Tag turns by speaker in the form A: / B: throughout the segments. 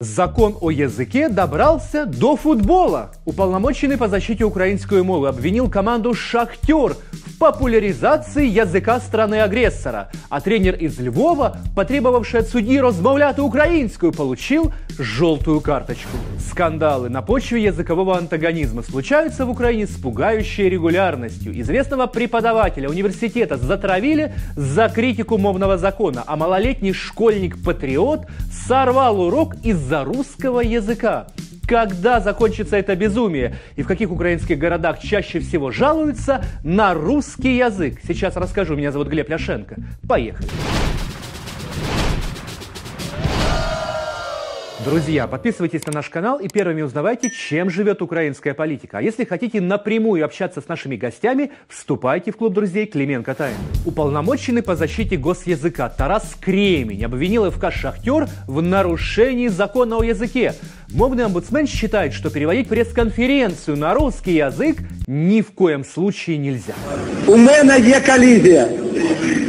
A: Закон о языке добрался до футбола. Уполномоченный по защите украинской мовы обвинил команду «Шахтер» в популяризации языка страны-агрессора. А тренер из Львова, потребовавший от судьи розмовляти украинскую, получил желтую карточку. Скандалы на почве языкового антагонизма случаются в Украине с пугающей регулярностью. Известного преподавателя университета затравили за критику мовного закона, а малолетний школьник-патриот сорвал урок из из-за русского языка. Когда закончится это безумие и в каких украинских городах чаще всего жалуются на русский язык? Сейчас расскажу. Меня зовут Глеб Ляшенко. Поехали. Друзья, подписывайтесь на наш канал и первыми узнавайте, чем живет украинская политика. А если хотите напрямую общаться с нашими гостями, вступайте в клуб друзей Клименко Тайн. Уполномоченный по защите госязыка Тарас Кремень обвинил ФК «Шахтер» в нарушении закона о языке. Мовный омбудсмен считает, что переводить пресс-конференцию на русский язык ни в коем случае нельзя.
B: У меня есть коллизия.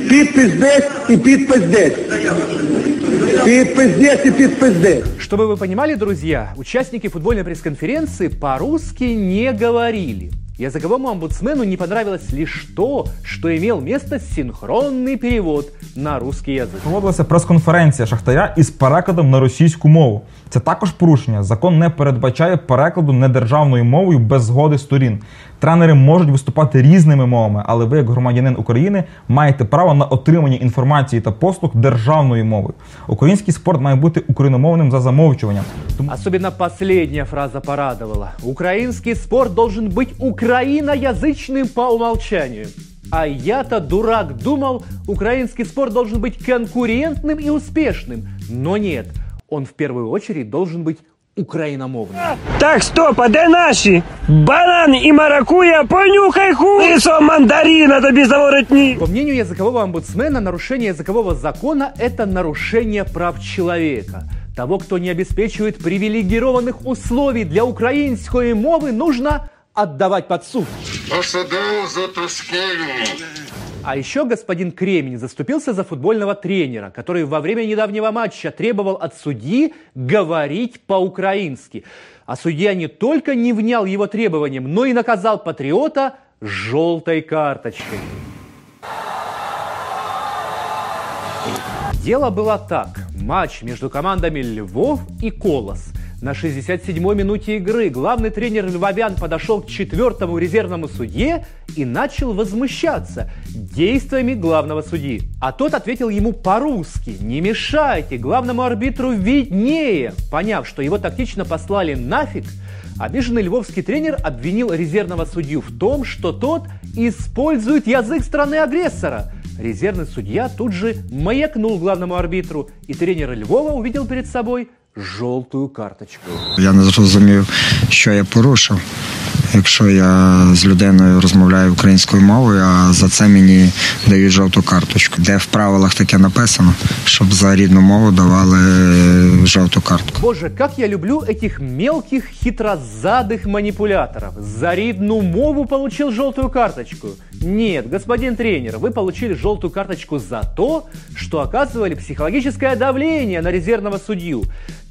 B: Підпис десь и підпис десь. Підпис десь и підпис десь.
A: Чтобы вы понимали, друзья, участники футбольной пресс-конференции по-русски не говорили. Языковому омбудсмену не понравилось лишь то, что имел место синхронный перевод на русский язык.
C: Проводилася прес-конференція Шахтаря із перекладом на російську мову. Це також порушення. Закон не передбачає перекладу недержавною мовою без згоди сторін. Тренери можуть виступати різними мовами, але ви, як громадянин України, маєте право на отримання інформації та послуг державною мовою. Український спорт має бути україномовним за замовчуванням.
A: Тому... Особенно последняя фраза порадовала. Украинский спорт должен быть украиноязычным по умолчанию. А я-то, дурак, думал, украинский спорт должен быть конкурентным и успешным. Но нет, он в первую очередь должен быть україномовним.
D: Так, стоп, а де наші? Банан і маракуя, понюхай хуйсо мандарина тобі заворотні.
A: По мнению языкового омбудсмена, нарушение языкового закона – это нарушение прав человека. Того, кто не обеспечивает привилегированных условий для украинской мовы, нужно отдавать под суд.
E: Посадил за тоскою.
A: а еще господин Кремень заступился за футбольного тренера, который во время недавнего матча требовал от судьи говорить по-украински. А судья не только не внял его требованиям, но и наказал патриота желтой карточкой. Дело было так. Матч между командами Львов и Колос – на 67-й минуте игры главный тренер Львовян подошел к четвертому резервному судье и начал возмущаться действиями главного судьи. А тот ответил ему по-русски «Не мешайте, главному арбитру виднее». Поняв, что его тактично послали нафиг, обиженный львовский тренер обвинил резервного судью в том, что тот использует язык страны-агрессора. Резервный судья тут же маякнул главному арбитру, и тренер Львова увидел перед собой жовту карточку.
F: Я не зрозумів, що я порушив. Якщо я з людиною розмовляю українською мовою, а за це мені дають жовту карточку, де в правилах таке написано, щоб за рідну мову давали жовту картку.
A: Боже, как я люблю этих мелких хитрозадых манипуляторов. За рідну мову получил желтую карточку. Нет, господин тренер, вы получили желтую карточку за то, что оказывали психологическое давление на резервного судью.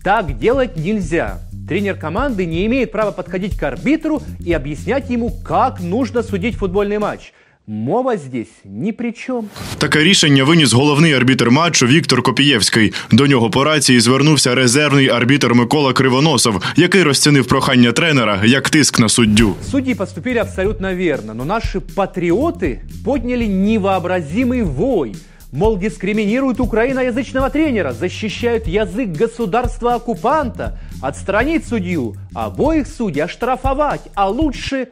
A: Так делать нельзя. Тренер команды не имеет права подходить к арбитру и объяснять ему, как нужно судить футбольный матч. Мова здесь ні при чому.
G: Таке рішення виніс головний арбітр матчу Віктор Копієвський. До нього по рації звернувся резервний арбітр Микола Кривоносов, який розцінив прохання тренера як тиск на суддю.
A: Судді поступили абсолютно верно, но наші патріоти подняли невообразимый вой – Мол, дискриминируют украиноязычного тренера, защищают язык государства-оккупанта, отстранить судью, обоих судей оштрафовать, а лучше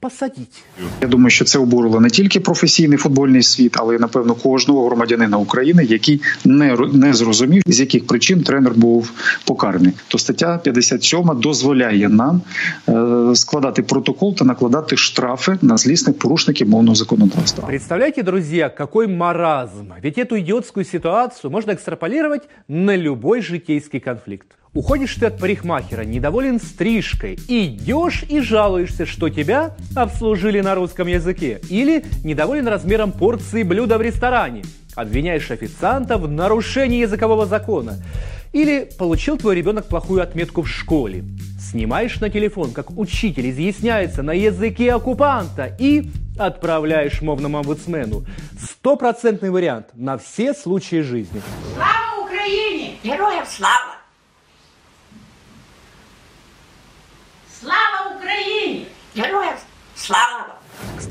A: посадіть.
H: Я думаю, що це обурило не тільки професійний футбольний світ, але й напевно кожного громадянина України, який не не зрозумів, з яких причин тренер був покараний. То стаття 57 дозволяє нам е, складати протокол та накладати штрафи на злісних порушників мовного законодавства.
A: Представляете, друзья, какой маразм! Ведь эту идиотскую ситуацию можно экстраполировать на любой житейский конфликт. Уходишь ты от парикмахера, недоволен стрижкой, идешь и жалуешься, что тебя обслужили на русском языке. Или недоволен размером порции блюда в ресторане. Обвиняешь официанта в нарушении языкового закона. Или получил твой ребенок плохую отметку в школе. Снимаешь на телефон, как учитель изъясняется на языке оккупанта и отправляешь мовному омбудсмену. Стопроцентный вариант на все случаи жизни.
I: Слава Україні! Героям! Слава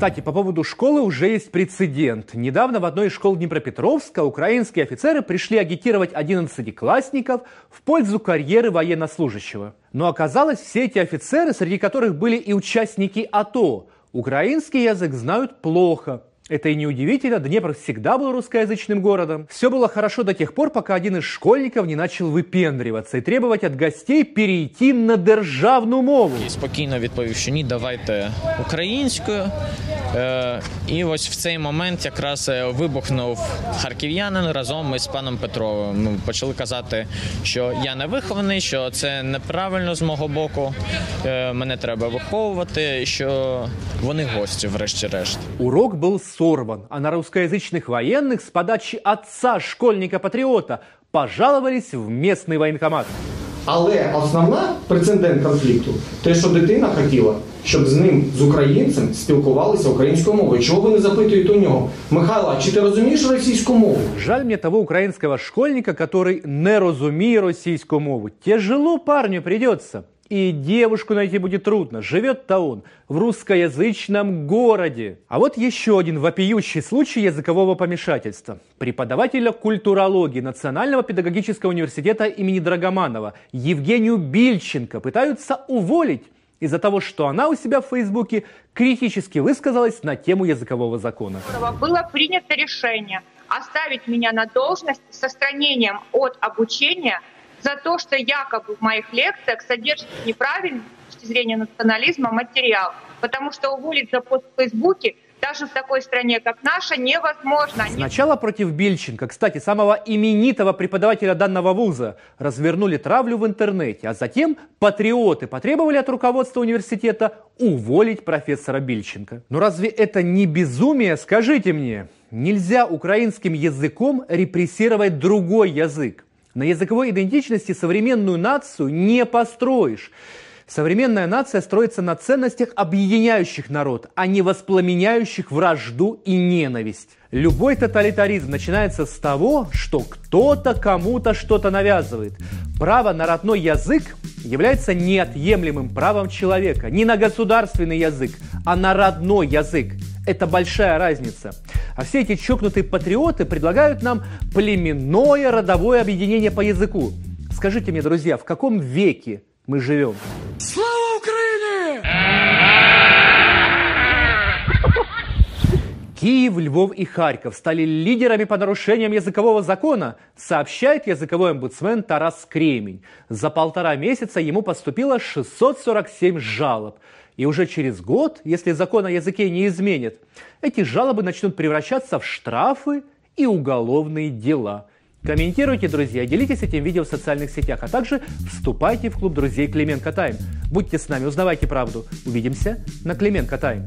A: Кстати, по поводу школы уже есть прецедент. Недавно в одной из школ Днепропетровска украинские офицеры пришли агитировать 11-классников в пользу карьеры военнослужащего. Но оказалось, все эти офицеры, среди которых были и участники АТО, украинский язык знают плохо. Это и неудивительно, Днепр всегда был русскоязычным городом. Все было хорошо до тех пор, пока один из школьников не начал выпендриваться и требовать от гостей перейти на державну мову.
J: І спокійно відповів, що ні, давайте українською. Е, і ось в цей момент якраз е, вибухнув харків'янин разом із паном Петровим. Ну, почали казати, що я не вихований, що це неправильно з мого боку. Е, мене треба виховувати, що вони гості, врешті-решт.
A: Урок был сорван, а на русскоязычных военных с подачи отца школьника-патриота пожаловались в местный военкомат.
K: Але основна прецедент конфлікту те, що дитина хотіла, щоб з ним, з українцем, спілкувалися українською мовою. Чого ви не запитуєте у нього? Михайло, а чи ти розумієш російську мову?
A: Жаль мне того украинского школьника, который не розуміє російську мову. Тяжело парню придется. И девушку найти будет трудно. Живет-то он в русскоязычном городе. А вот еще один вопиющий случай языкового помешательства. Преподавателя культурологии Национального педагогического университета имени Драгоманова Евгению Бильченко пытаются уволить из-за того, что она у себя в Фейсбуке критически высказалась на тему языкового закона.
L: было принято решение оставить меня на должность с отстранением от обучения за то, что якобы в моих лекциях содержится неправильный с точки зрения национализма материал. Потому что уволить за пост в Фейсбуке даже в такой стране, как наша, невозможно.
A: Сначала против Бильченко, кстати, самого именитого преподавателя данного вуза, развернули травлю в интернете, а затем патриоты потребовали от руководства университета уволить профессора Бильченко. Но разве это не безумие, скажите мне? Нельзя украинским языком репрессировать другой язык. На языковой идентичности современную нацию не построишь. Современная нация строится на ценностях, объединяющих народ, а не воспламеняющих вражду и ненависть. Любой тоталитаризм начинается с того, что кто-то кому-то что-то навязывает. Право на родной язык является неотъемлемым правом человека. Не на государственный язык, а на родной язык. Это большая разница. А все эти чокнутые патриоты предлагают нам племенное родовое объединение по языку. Скажите мне, друзья, в каком веке мы живем?
I: Слава
A: Киев, Львов и Харьков стали лидерами по нарушениям языкового закона, сообщает языковой омбудсмен Тарас Кремень. За полтора месяца ему поступило 647 жалоб. И уже через год, если закон о языке не изменит, эти жалобы начнут превращаться в штрафы и уголовные дела. Комментируйте, друзья, делитесь этим видео в социальных сетях, а также вступайте в клуб друзей Клименко Тайм. Будьте с нами, узнавайте правду. Увидимся на Клименко Тайм.